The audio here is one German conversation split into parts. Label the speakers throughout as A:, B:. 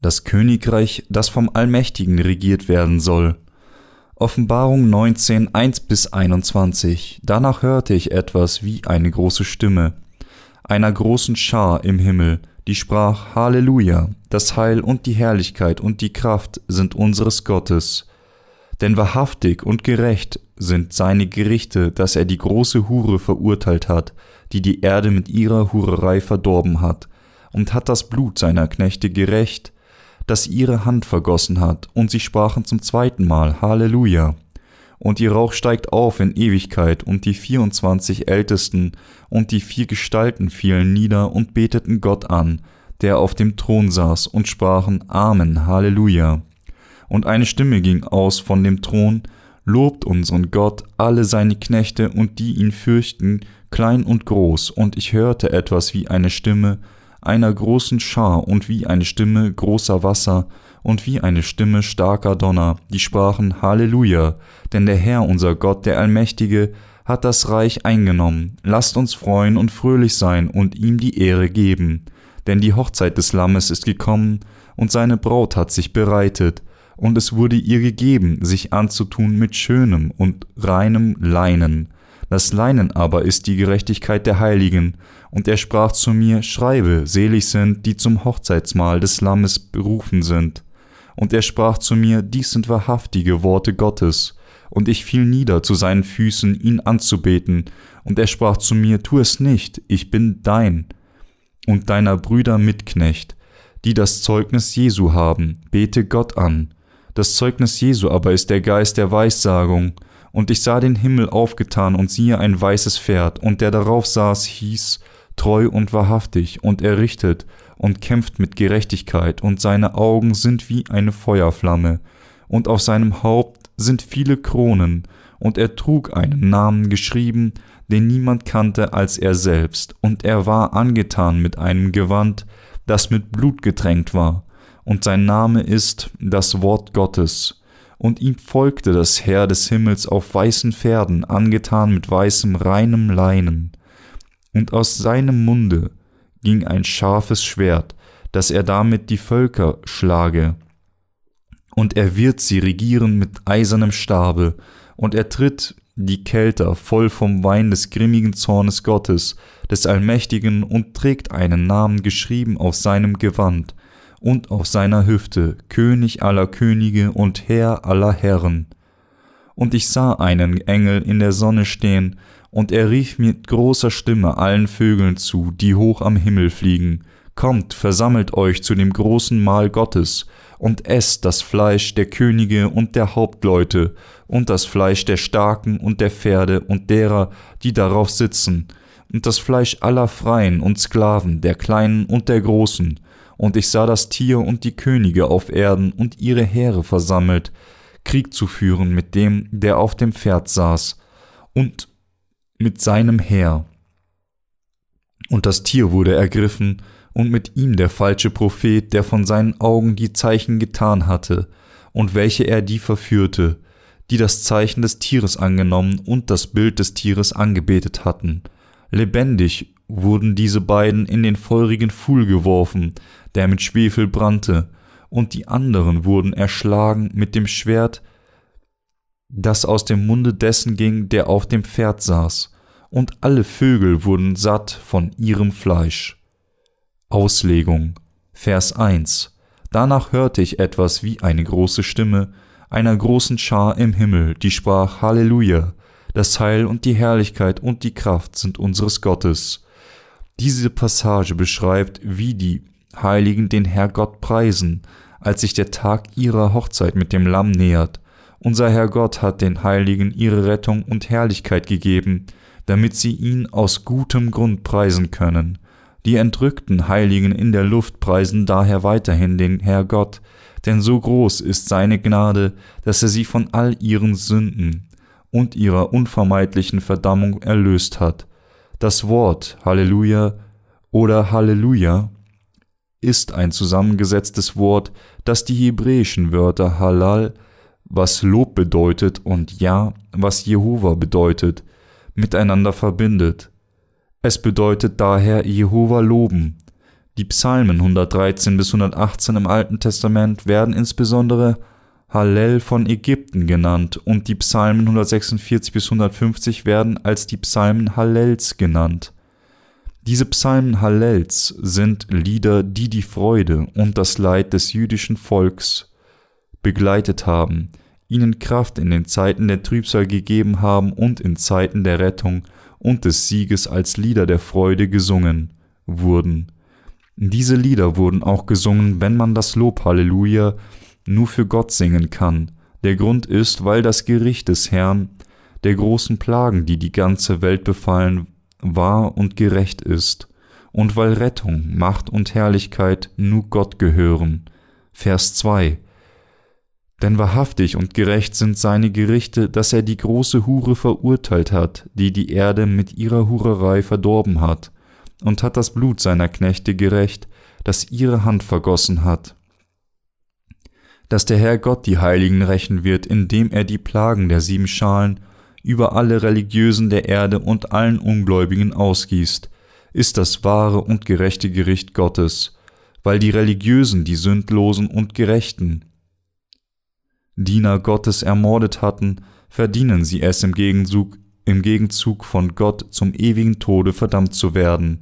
A: das Königreich, das vom Allmächtigen regiert werden soll. Offenbarung 19, 1 bis 21. Danach hörte ich etwas wie eine große Stimme, einer großen Schar im Himmel, die sprach Halleluja, das Heil und die Herrlichkeit und die Kraft sind unseres Gottes. Denn wahrhaftig und gerecht sind seine Gerichte, dass er die große Hure verurteilt hat, die die Erde mit ihrer Hurerei verdorben hat, und hat das Blut seiner Knechte gerecht, das ihre Hand vergossen hat, und sie sprachen zum zweiten Mal Halleluja. Und ihr Rauch steigt auf in Ewigkeit, und die vierundzwanzig Ältesten und die vier Gestalten fielen nieder und beteten Gott an, der auf dem Thron saß, und sprachen Amen, Halleluja. Und eine Stimme ging aus von dem Thron, Lobt unseren Gott, alle seine Knechte und die ihn fürchten, klein und groß, und ich hörte etwas wie eine Stimme, einer großen Schar und wie eine Stimme großer Wasser und wie eine Stimme starker Donner, die sprachen Halleluja, denn der Herr unser Gott, der Allmächtige, hat das Reich eingenommen, lasst uns freuen und fröhlich sein und ihm die Ehre geben, denn die Hochzeit des Lammes ist gekommen, und seine Braut hat sich bereitet, und es wurde ihr gegeben, sich anzutun mit schönem und reinem Leinen, das Leinen aber ist die Gerechtigkeit der Heiligen. Und er sprach zu mir, Schreibe, selig sind, die zum Hochzeitsmahl des Lammes berufen sind. Und er sprach zu mir, dies sind wahrhaftige Worte Gottes. Und ich fiel nieder zu seinen Füßen, ihn anzubeten. Und er sprach zu mir, tu es nicht, ich bin dein und deiner Brüder Mitknecht, die das Zeugnis Jesu haben, bete Gott an. Das Zeugnis Jesu aber ist der Geist der Weissagung, und ich sah den Himmel aufgetan und siehe ein weißes Pferd, und der darauf saß, hieß treu und wahrhaftig, und er richtet und kämpft mit Gerechtigkeit, und seine Augen sind wie eine Feuerflamme, und auf seinem Haupt sind viele Kronen, und er trug einen Namen geschrieben, den niemand kannte als er selbst, und er war angetan mit einem Gewand, das mit Blut getränkt war, und sein Name ist das Wort Gottes und ihm folgte das Heer des Himmels auf weißen Pferden, angetan mit weißem reinem Leinen. Und aus seinem Munde ging ein scharfes Schwert, dass er damit die Völker schlage. Und er wird sie regieren mit eisernem Stabe, und er tritt die Kelter voll vom Wein des grimmigen Zornes Gottes, des Allmächtigen, und trägt einen Namen geschrieben auf seinem Gewand, und auf seiner Hüfte König aller Könige und Herr aller Herren. Und ich sah einen Engel in der Sonne stehen, und er rief mit großer Stimme allen Vögeln zu, die hoch am Himmel fliegen, Kommt, versammelt euch zu dem großen Mahl Gottes, und esst das Fleisch der Könige und der Hauptleute, und das Fleisch der Starken und der Pferde und derer, die darauf sitzen, und das Fleisch aller Freien und Sklaven, der Kleinen und der Großen, und ich sah das Tier und die Könige auf Erden und ihre Heere versammelt, Krieg zu führen mit dem, der auf dem Pferd saß, und mit seinem Heer. Und das Tier wurde ergriffen, und mit ihm der falsche Prophet, der von seinen Augen die Zeichen getan hatte, und welche er die verführte, die das Zeichen des Tieres angenommen und das Bild des Tieres angebetet hatten. Lebendig wurden diese beiden in den feurigen Pfuhl geworfen, der mit Schwefel brannte, und die anderen wurden erschlagen mit dem Schwert, das aus dem Munde dessen ging, der auf dem Pferd saß, und alle Vögel wurden satt von ihrem Fleisch. Auslegung Vers 1 Danach hörte ich etwas wie eine große Stimme einer großen Schar im Himmel, die sprach Halleluja, das Heil und die Herrlichkeit und die Kraft sind unseres Gottes. Diese Passage beschreibt, wie die Heiligen den Herr Gott preisen, als sich der Tag ihrer Hochzeit mit dem Lamm nähert. Unser Herr Gott hat den Heiligen ihre Rettung und Herrlichkeit gegeben, damit sie ihn aus gutem Grund preisen können. Die entrückten Heiligen in der Luft preisen daher weiterhin den Herr Gott, denn so groß ist seine Gnade, dass er sie von all ihren Sünden und ihrer unvermeidlichen Verdammung erlöst hat. Das Wort Halleluja oder Halleluja ist ein zusammengesetztes Wort, das die hebräischen Wörter Halal, was Lob bedeutet, und Ja, was Jehova bedeutet, miteinander verbindet. Es bedeutet daher Jehova loben. Die Psalmen 113 bis 118 im Alten Testament werden insbesondere Hallel von Ägypten genannt und die Psalmen 146 bis 150 werden als die Psalmen Hallels genannt. Diese Psalmen Hallels sind Lieder, die die Freude und das Leid des jüdischen Volks begleitet haben, ihnen Kraft in den Zeiten der Trübsal gegeben haben und in Zeiten der Rettung und des Sieges als Lieder der Freude gesungen wurden. Diese Lieder wurden auch gesungen, wenn man das Lob Halleluja nur für Gott singen kann. Der Grund ist, weil das Gericht des Herrn der großen Plagen, die die ganze Welt befallen, wahr und gerecht ist, und weil Rettung, Macht und Herrlichkeit nur Gott gehören. Vers 2 Denn wahrhaftig und gerecht sind seine Gerichte, dass er die große Hure verurteilt hat, die die Erde mit ihrer Hurerei verdorben hat, und hat das Blut seiner Knechte gerecht, das ihre Hand vergossen hat. Dass der Herr Gott die Heiligen rächen wird, indem er die Plagen der sieben Schalen über alle Religiösen der Erde und allen Ungläubigen ausgießt, ist das wahre und gerechte Gericht Gottes, weil die Religiösen die Sündlosen und Gerechten Diener Gottes ermordet hatten, verdienen sie es im Gegenzug, im Gegenzug von Gott zum ewigen Tode verdammt zu werden.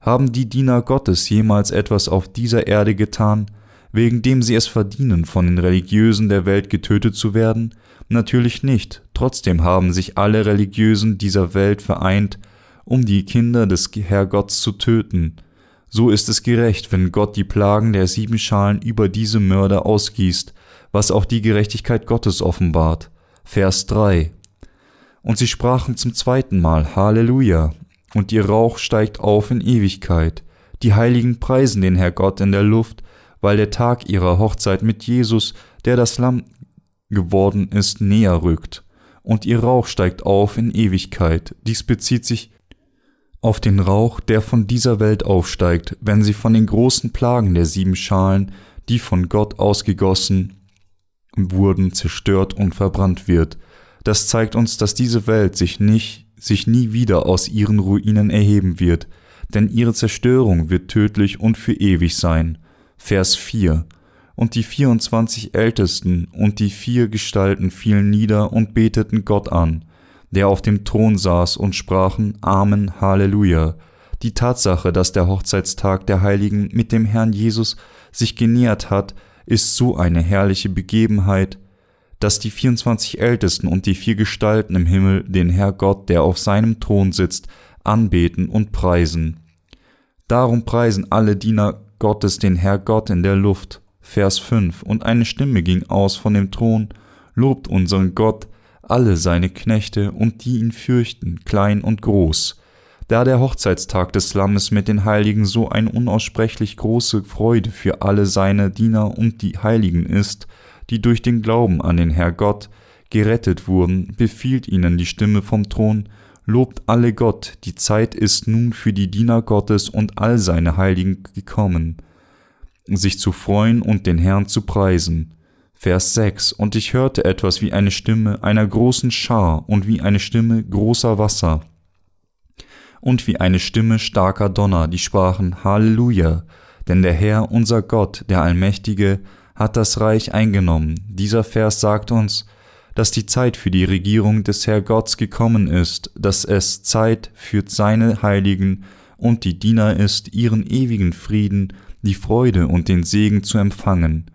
A: Haben die Diener Gottes jemals etwas auf dieser Erde getan, wegen dem sie es verdienen, von den Religiösen der Welt getötet zu werden? Natürlich nicht, trotzdem haben sich alle Religiösen dieser Welt vereint, um die Kinder des Herrgotts zu töten. So ist es gerecht, wenn Gott die Plagen der sieben Schalen über diese Mörder ausgießt, was auch die Gerechtigkeit Gottes offenbart. Vers 3 Und sie sprachen zum zweiten Mal Halleluja, und ihr Rauch steigt auf in Ewigkeit. Die Heiligen preisen den Herr Gott in der Luft, weil der Tag ihrer Hochzeit mit Jesus, der das Lamm geworden ist, näher rückt, und ihr Rauch steigt auf in Ewigkeit. Dies bezieht sich auf den Rauch, der von dieser Welt aufsteigt, wenn sie von den großen Plagen der sieben Schalen, die von Gott ausgegossen wurden, zerstört und verbrannt wird. Das zeigt uns, dass diese Welt sich nicht, sich nie wieder aus ihren Ruinen erheben wird, denn ihre Zerstörung wird tödlich und für ewig sein. Vers 4 Und die 24 Ältesten und die vier Gestalten fielen nieder und beteten Gott an, der auf dem Thron saß, und sprachen Amen, Halleluja. Die Tatsache, dass der Hochzeitstag der Heiligen mit dem Herrn Jesus sich genähert hat, ist so eine herrliche Begebenheit, dass die 24 Ältesten und die vier Gestalten im Himmel den Herr Gott, der auf seinem Thron sitzt, anbeten und preisen. Darum preisen alle Diener Gottes den Herr Gott in der Luft. Vers 5. Und eine Stimme ging aus von dem Thron, lobt unseren Gott, alle seine Knechte und die ihn fürchten, klein und groß. Da der Hochzeitstag des Lammes mit den Heiligen so eine unaussprechlich große Freude für alle seine Diener und die Heiligen ist, die durch den Glauben an den Herr Gott gerettet wurden, befiehlt ihnen die Stimme vom Thron, Lobt alle Gott, die Zeit ist nun für die Diener Gottes und all seine Heiligen gekommen, sich zu freuen und den Herrn zu preisen. Vers 6 Und ich hörte etwas wie eine Stimme einer großen Schar und wie eine Stimme großer Wasser und wie eine Stimme starker Donner, die sprachen Halleluja, denn der Herr, unser Gott, der Allmächtige, hat das Reich eingenommen. Dieser Vers sagt uns, dass die Zeit für die Regierung des Herrgotts gekommen ist, dass es Zeit für seine Heiligen und die Diener ist, ihren ewigen Frieden, die Freude und den Segen zu empfangen,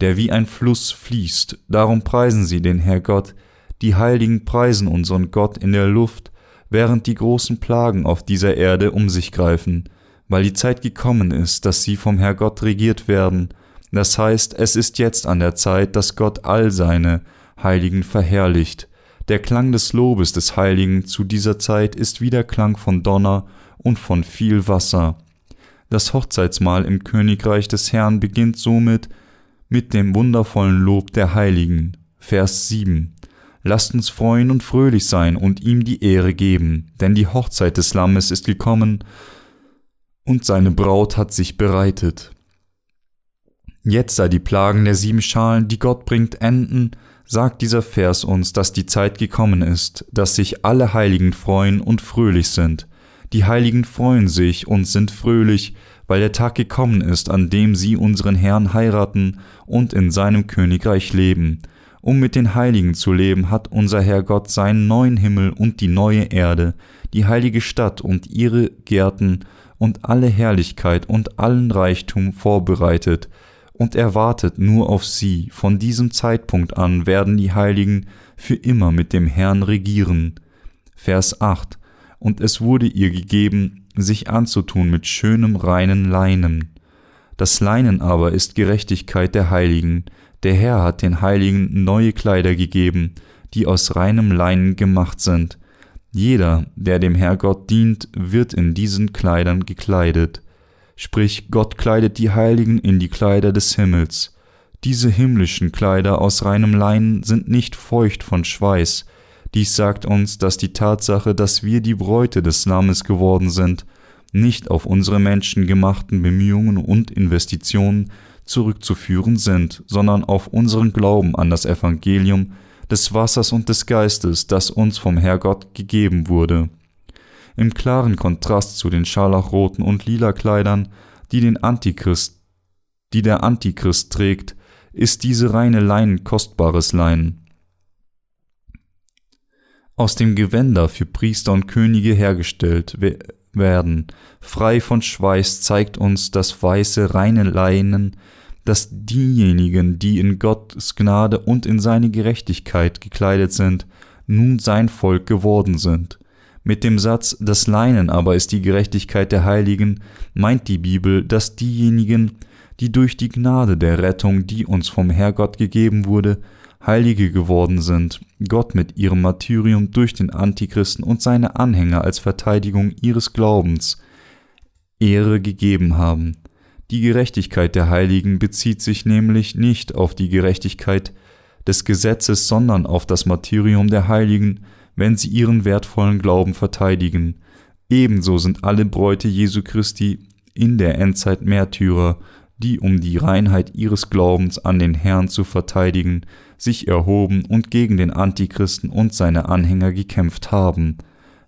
A: der wie ein Fluss fließt. Darum preisen sie den Herrgott, die Heiligen preisen unseren Gott in der Luft, während die großen Plagen auf dieser Erde um sich greifen, weil die Zeit gekommen ist, dass sie vom Herrgott regiert werden. Das heißt, es ist jetzt an der Zeit, dass Gott all seine Heiligen verherrlicht. Der Klang des Lobes des Heiligen zu dieser Zeit ist wie der Klang von Donner und von viel Wasser. Das Hochzeitsmahl im Königreich des Herrn beginnt somit mit dem wundervollen Lob der Heiligen. Vers 7. Lasst uns freuen und fröhlich sein und ihm die Ehre geben, denn die Hochzeit des Lammes ist gekommen und seine Braut hat sich bereitet. Jetzt sei die Plagen der sieben Schalen, die Gott bringt, enden, sagt dieser Vers uns, dass die Zeit gekommen ist, dass sich alle Heiligen freuen und fröhlich sind. Die Heiligen freuen sich und sind fröhlich, weil der Tag gekommen ist, an dem sie unseren Herrn heiraten und in seinem Königreich leben. Um mit den Heiligen zu leben, hat unser Herr Gott seinen neuen Himmel und die neue Erde, die heilige Stadt und ihre Gärten und alle Herrlichkeit und allen Reichtum vorbereitet, und er wartet nur auf sie. Von diesem Zeitpunkt an werden die Heiligen für immer mit dem Herrn regieren. Vers 8 Und es wurde ihr gegeben, sich anzutun mit schönem reinen Leinen. Das Leinen aber ist Gerechtigkeit der Heiligen. Der Herr hat den Heiligen neue Kleider gegeben, die aus reinem Leinen gemacht sind. Jeder, der dem Herrgott dient, wird in diesen Kleidern gekleidet. Sprich, Gott kleidet die Heiligen in die Kleider des Himmels. Diese himmlischen Kleider aus reinem Leinen sind nicht feucht von Schweiß. Dies sagt uns, dass die Tatsache, dass wir die Bräute des Lammes geworden sind, nicht auf unsere menschengemachten Bemühungen und Investitionen zurückzuführen sind, sondern auf unseren Glauben an das Evangelium des Wassers und des Geistes, das uns vom Herrgott gegeben wurde. Im klaren Kontrast zu den scharlachroten und lila Kleidern, die den Antichrist, die der Antichrist trägt, ist diese reine Leinen kostbares Leinen. Aus dem Gewänder für Priester und Könige hergestellt werden, frei von Schweiß, zeigt uns das weiße, reine Leinen, dass diejenigen, die in Gottes Gnade und in seine Gerechtigkeit gekleidet sind, nun sein Volk geworden sind. Mit dem Satz Das Leinen aber ist die Gerechtigkeit der Heiligen meint die Bibel, dass diejenigen, die durch die Gnade der Rettung, die uns vom Herrgott gegeben wurde, Heilige geworden sind, Gott mit ihrem Martyrium durch den Antichristen und seine Anhänger als Verteidigung ihres Glaubens Ehre gegeben haben. Die Gerechtigkeit der Heiligen bezieht sich nämlich nicht auf die Gerechtigkeit des Gesetzes, sondern auf das Martyrium der Heiligen, wenn sie ihren wertvollen Glauben verteidigen. Ebenso sind alle Bräute Jesu Christi in der Endzeit Märtyrer, die um die Reinheit ihres Glaubens an den Herrn zu verteidigen, sich erhoben und gegen den Antichristen und seine Anhänger gekämpft haben,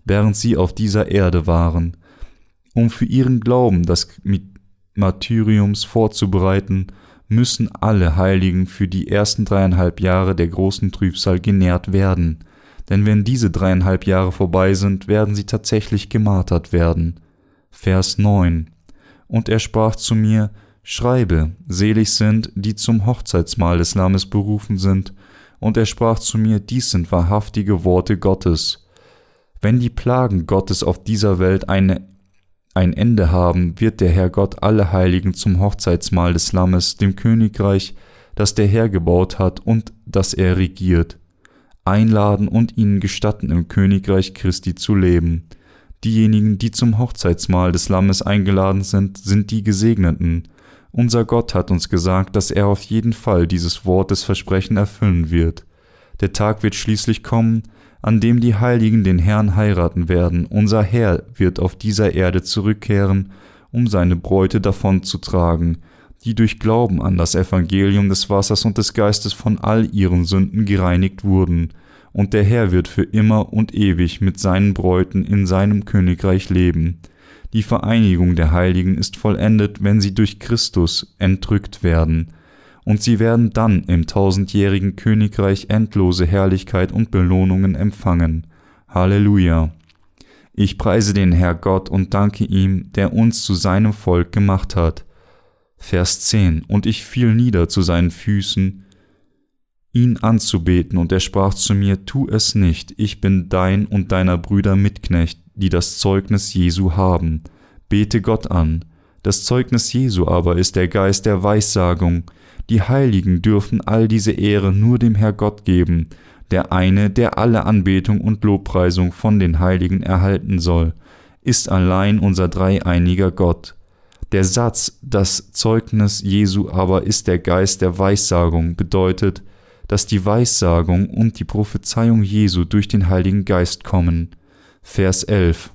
A: während sie auf dieser Erde waren. Um für ihren Glauben das Martyriums vorzubereiten, müssen alle Heiligen für die ersten dreieinhalb Jahre der großen Trübsal genährt werden, denn wenn diese dreieinhalb Jahre vorbei sind, werden sie tatsächlich gemartert werden. Vers 9 Und er sprach zu mir, Schreibe, selig sind, die zum Hochzeitsmahl des Lammes berufen sind. Und er sprach zu mir, dies sind wahrhaftige Worte Gottes. Wenn die Plagen Gottes auf dieser Welt eine, ein Ende haben, wird der Herr Gott alle Heiligen zum Hochzeitsmahl des Lammes, dem Königreich, das der Herr gebaut hat und das er regiert, einladen und ihnen gestatten, im Königreich Christi zu leben. Diejenigen, die zum Hochzeitsmahl des Lammes eingeladen sind, sind die Gesegneten, unser Gott hat uns gesagt, dass er auf jeden Fall dieses Wort des Versprechen erfüllen wird. Der Tag wird schließlich kommen, an dem die Heiligen den Herrn heiraten werden. Unser Herr wird auf dieser Erde zurückkehren, um seine Bräute davonzutragen, die durch Glauben an das Evangelium des Wassers und des Geistes von all ihren Sünden gereinigt wurden, und der Herr wird für immer und ewig mit seinen Bräuten in seinem Königreich leben. Die Vereinigung der Heiligen ist vollendet, wenn sie durch Christus entrückt werden, und sie werden dann im tausendjährigen Königreich endlose Herrlichkeit und Belohnungen empfangen. Halleluja. Ich preise den Herr Gott und danke ihm, der uns zu seinem Volk gemacht hat. Vers 10 Und ich fiel nieder zu seinen Füßen, ihn anzubeten, und er sprach zu mir, Tu es nicht, ich bin dein und deiner Brüder Mitknecht, die das Zeugnis Jesu haben. Bete Gott an. Das Zeugnis Jesu aber ist der Geist der Weissagung. Die Heiligen dürfen all diese Ehre nur dem Herr Gott geben, der eine, der alle Anbetung und Lobpreisung von den Heiligen erhalten soll, ist allein unser dreieiniger Gott. Der Satz, das Zeugnis Jesu aber ist der Geist der Weissagung, bedeutet, dass die Weissagung und die Prophezeiung Jesu durch den Heiligen Geist kommen. Vers 11.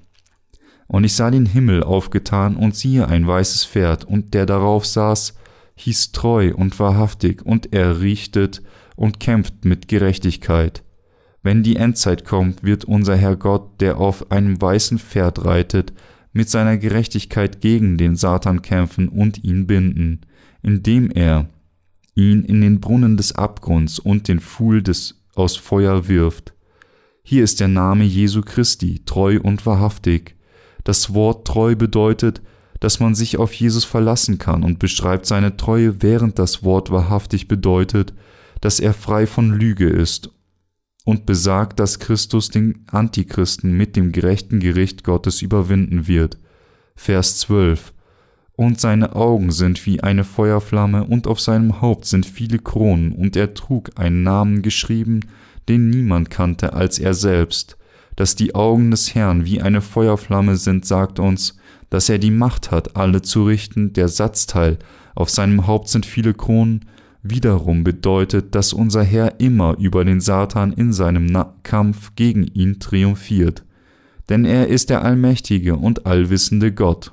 A: Und ich sah den Himmel aufgetan und siehe ein weißes Pferd, und der darauf saß, hieß treu und wahrhaftig, und er richtet und kämpft mit Gerechtigkeit. Wenn die Endzeit kommt, wird unser Herr Gott, der auf einem weißen Pferd reitet, mit seiner Gerechtigkeit gegen den Satan kämpfen und ihn binden, indem er ihn in den Brunnen des Abgrunds und den Pfuhl des aus Feuer wirft. Hier ist der Name Jesu Christi, treu und wahrhaftig. Das Wort treu bedeutet, dass man sich auf Jesus verlassen kann und beschreibt seine Treue, während das Wort wahrhaftig bedeutet, dass er frei von Lüge ist und besagt, dass Christus den Antichristen mit dem gerechten Gericht Gottes überwinden wird. Vers 12 Und seine Augen sind wie eine Feuerflamme, und auf seinem Haupt sind viele Kronen, und er trug einen Namen geschrieben, den niemand kannte als er selbst. Dass die Augen des Herrn wie eine Feuerflamme sind, sagt uns, dass er die Macht hat, alle zu richten, der Satzteil, auf seinem Haupt sind viele Kronen, wiederum bedeutet, dass unser Herr immer über den Satan in seinem Kampf gegen ihn triumphiert, denn er ist der allmächtige und allwissende Gott.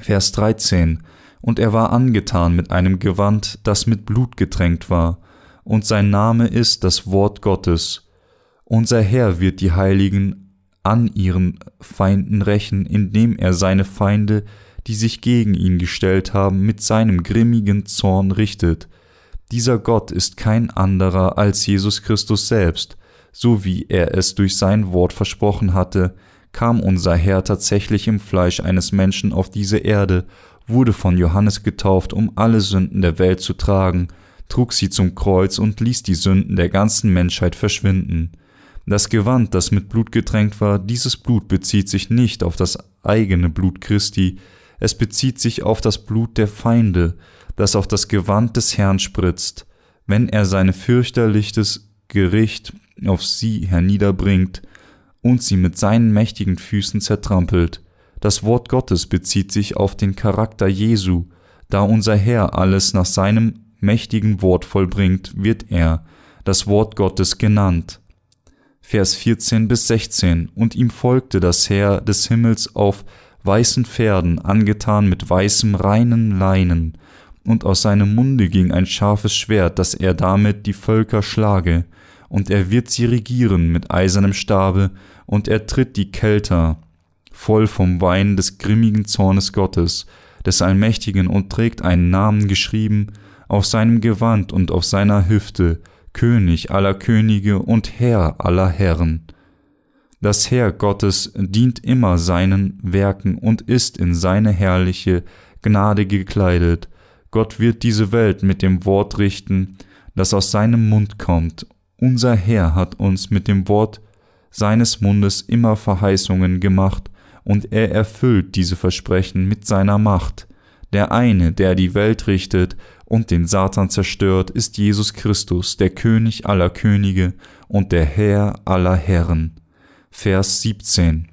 A: Vers 13 Und er war angetan mit einem Gewand, das mit Blut getränkt war, und sein Name ist das Wort Gottes. Unser Herr wird die Heiligen an ihren Feinden rächen, indem er seine Feinde die sich gegen ihn gestellt haben, mit seinem grimmigen Zorn richtet. Dieser Gott ist kein anderer als Jesus Christus selbst, so wie er es durch sein Wort versprochen hatte, kam unser Herr tatsächlich im Fleisch eines Menschen auf diese Erde, wurde von Johannes getauft, um alle Sünden der Welt zu tragen, trug sie zum Kreuz und ließ die Sünden der ganzen Menschheit verschwinden. Das Gewand, das mit Blut getränkt war, dieses Blut bezieht sich nicht auf das eigene Blut Christi, es bezieht sich auf das Blut der Feinde, das auf das Gewand des Herrn spritzt, wenn er sein fürchterliches Gericht auf sie herniederbringt und sie mit seinen mächtigen Füßen zertrampelt. Das Wort Gottes bezieht sich auf den Charakter Jesu, da unser Herr alles nach seinem mächtigen Wort vollbringt, wird er, das Wort Gottes genannt. Vers 14 bis 16 Und ihm folgte das Heer des Himmels auf weißen Pferden, angetan mit weißem reinen Leinen, und aus seinem Munde ging ein scharfes Schwert, dass er damit die Völker schlage, und er wird sie regieren mit eisernem Stabe, und er tritt die Kelter, voll vom Wein des grimmigen Zornes Gottes, des Allmächtigen, und trägt einen Namen geschrieben auf seinem Gewand und auf seiner Hüfte, König aller Könige und Herr aller Herren. Das Heer Gottes dient immer seinen Werken und ist in seine herrliche Gnade gekleidet. Gott wird diese Welt mit dem Wort richten, das aus seinem Mund kommt. Unser Herr hat uns mit dem Wort seines Mundes immer Verheißungen gemacht, und er erfüllt diese Versprechen mit seiner Macht. Der eine, der die Welt richtet und den Satan zerstört, ist Jesus Christus, der König aller Könige und der Herr aller Herren. Vers 17.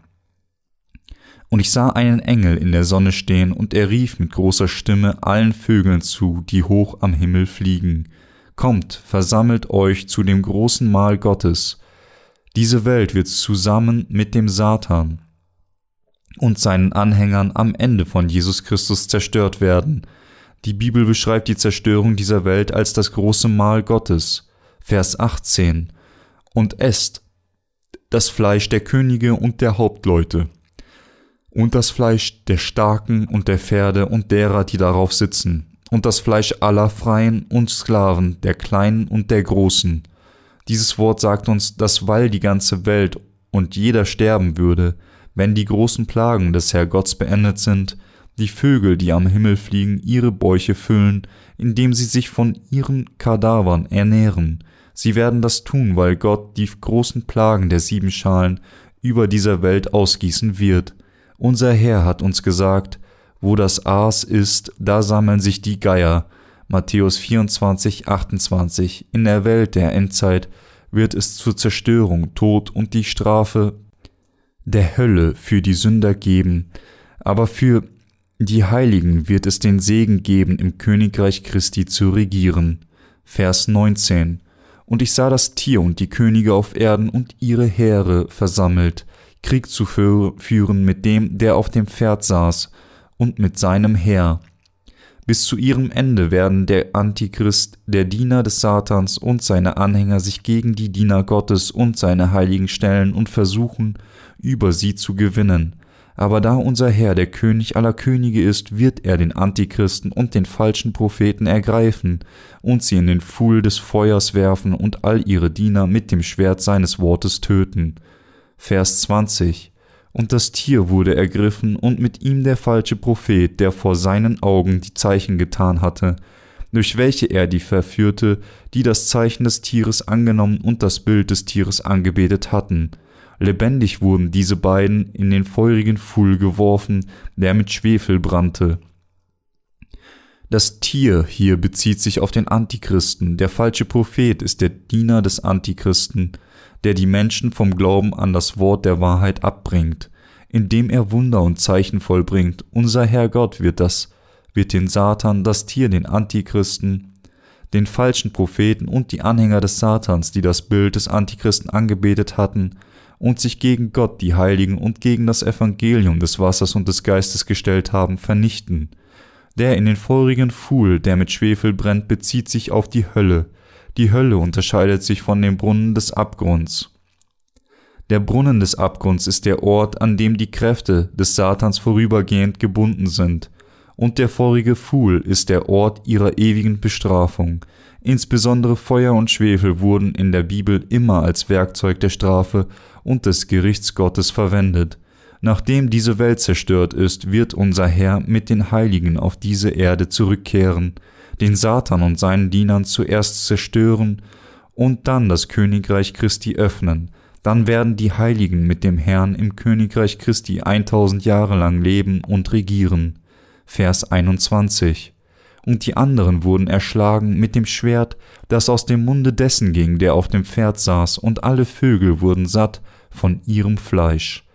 A: Und ich sah einen Engel in der Sonne stehen, und er rief mit großer Stimme allen Vögeln zu, die hoch am Himmel fliegen. Kommt, versammelt euch zu dem großen Mahl Gottes. Diese Welt wird zusammen mit dem Satan und seinen Anhängern am Ende von Jesus Christus zerstört werden. Die Bibel beschreibt die Zerstörung dieser Welt als das große Mahl Gottes. Vers 18. Und esst das Fleisch der Könige und der Hauptleute, und das Fleisch der Starken und der Pferde und derer, die darauf sitzen, und das Fleisch aller Freien und Sklaven, der Kleinen und der Großen. Dieses Wort sagt uns, dass weil die ganze Welt und jeder sterben würde, wenn die großen Plagen des Herrgotts beendet sind, die Vögel, die am Himmel fliegen, ihre Bäuche füllen, indem sie sich von ihren Kadavern ernähren, Sie werden das tun, weil Gott die großen Plagen der sieben Schalen über dieser Welt ausgießen wird. Unser Herr hat uns gesagt, wo das Aas ist, da sammeln sich die Geier. Matthäus 24, 28. In der Welt der Endzeit wird es zur Zerstörung, Tod und die Strafe der Hölle für die Sünder geben, aber für die Heiligen wird es den Segen geben, im Königreich Christi zu regieren. Vers 19 und ich sah das Tier und die Könige auf Erden und ihre Heere versammelt, Krieg zu führen mit dem, der auf dem Pferd saß, und mit seinem Heer. Bis zu ihrem Ende werden der Antichrist, der Diener des Satans und seine Anhänger sich gegen die Diener Gottes und seine Heiligen stellen und versuchen, über sie zu gewinnen. Aber da unser Herr der König aller Könige ist, wird er den Antichristen und den falschen Propheten ergreifen und sie in den Pfuhl des Feuers werfen und all ihre Diener mit dem Schwert seines Wortes töten. Vers 20 Und das Tier wurde ergriffen und mit ihm der falsche Prophet, der vor seinen Augen die Zeichen getan hatte, durch welche er die verführte, die das Zeichen des Tieres angenommen und das Bild des Tieres angebetet hatten, Lebendig wurden diese beiden in den feurigen Pfuhl geworfen, der mit Schwefel brannte. Das Tier hier bezieht sich auf den Antichristen, der falsche Prophet ist der Diener des Antichristen, der die Menschen vom Glauben an das Wort der Wahrheit abbringt, indem er Wunder und Zeichen vollbringt. Unser Herr Gott wird das, wird den Satan, das Tier, den Antichristen, den falschen Propheten und die Anhänger des Satans, die das Bild des Antichristen angebetet hatten, und sich gegen Gott, die Heiligen und gegen das Evangelium des Wassers und des Geistes gestellt haben, vernichten. Der in den feurigen Pfuhl, der mit Schwefel brennt, bezieht sich auf die Hölle. Die Hölle unterscheidet sich von dem Brunnen des Abgrunds. Der Brunnen des Abgrunds ist der Ort, an dem die Kräfte des Satans vorübergehend gebunden sind, und der feurige Pfuhl ist der Ort ihrer ewigen Bestrafung. Insbesondere Feuer und Schwefel wurden in der Bibel immer als Werkzeug der Strafe und des Gerichts Gottes verwendet. Nachdem diese Welt zerstört ist, wird unser Herr mit den Heiligen auf diese Erde zurückkehren, den Satan und seinen Dienern zuerst zerstören und dann das Königreich Christi öffnen. Dann werden die Heiligen mit dem Herrn im Königreich Christi 1000 Jahre lang leben und regieren. Vers 21 und die anderen wurden erschlagen mit dem Schwert, das aus dem Munde dessen ging, der auf dem Pferd saß, und alle Vögel wurden satt von ihrem Fleisch.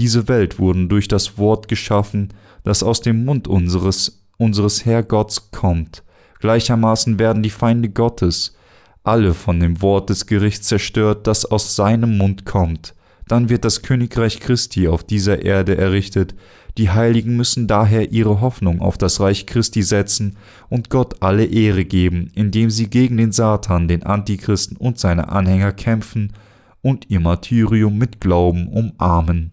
A: Diese Welt wurden durch das Wort geschaffen, das aus dem Mund unseres, unseres Herrgotts kommt. Gleichermaßen werden die Feinde Gottes alle von dem Wort des Gerichts zerstört, das aus seinem Mund kommt. Dann wird das Königreich Christi auf dieser Erde errichtet, die Heiligen müssen daher ihre Hoffnung auf das Reich Christi setzen und Gott alle Ehre geben, indem sie gegen den Satan, den Antichristen und seine Anhänger kämpfen und ihr Martyrium mit Glauben umarmen.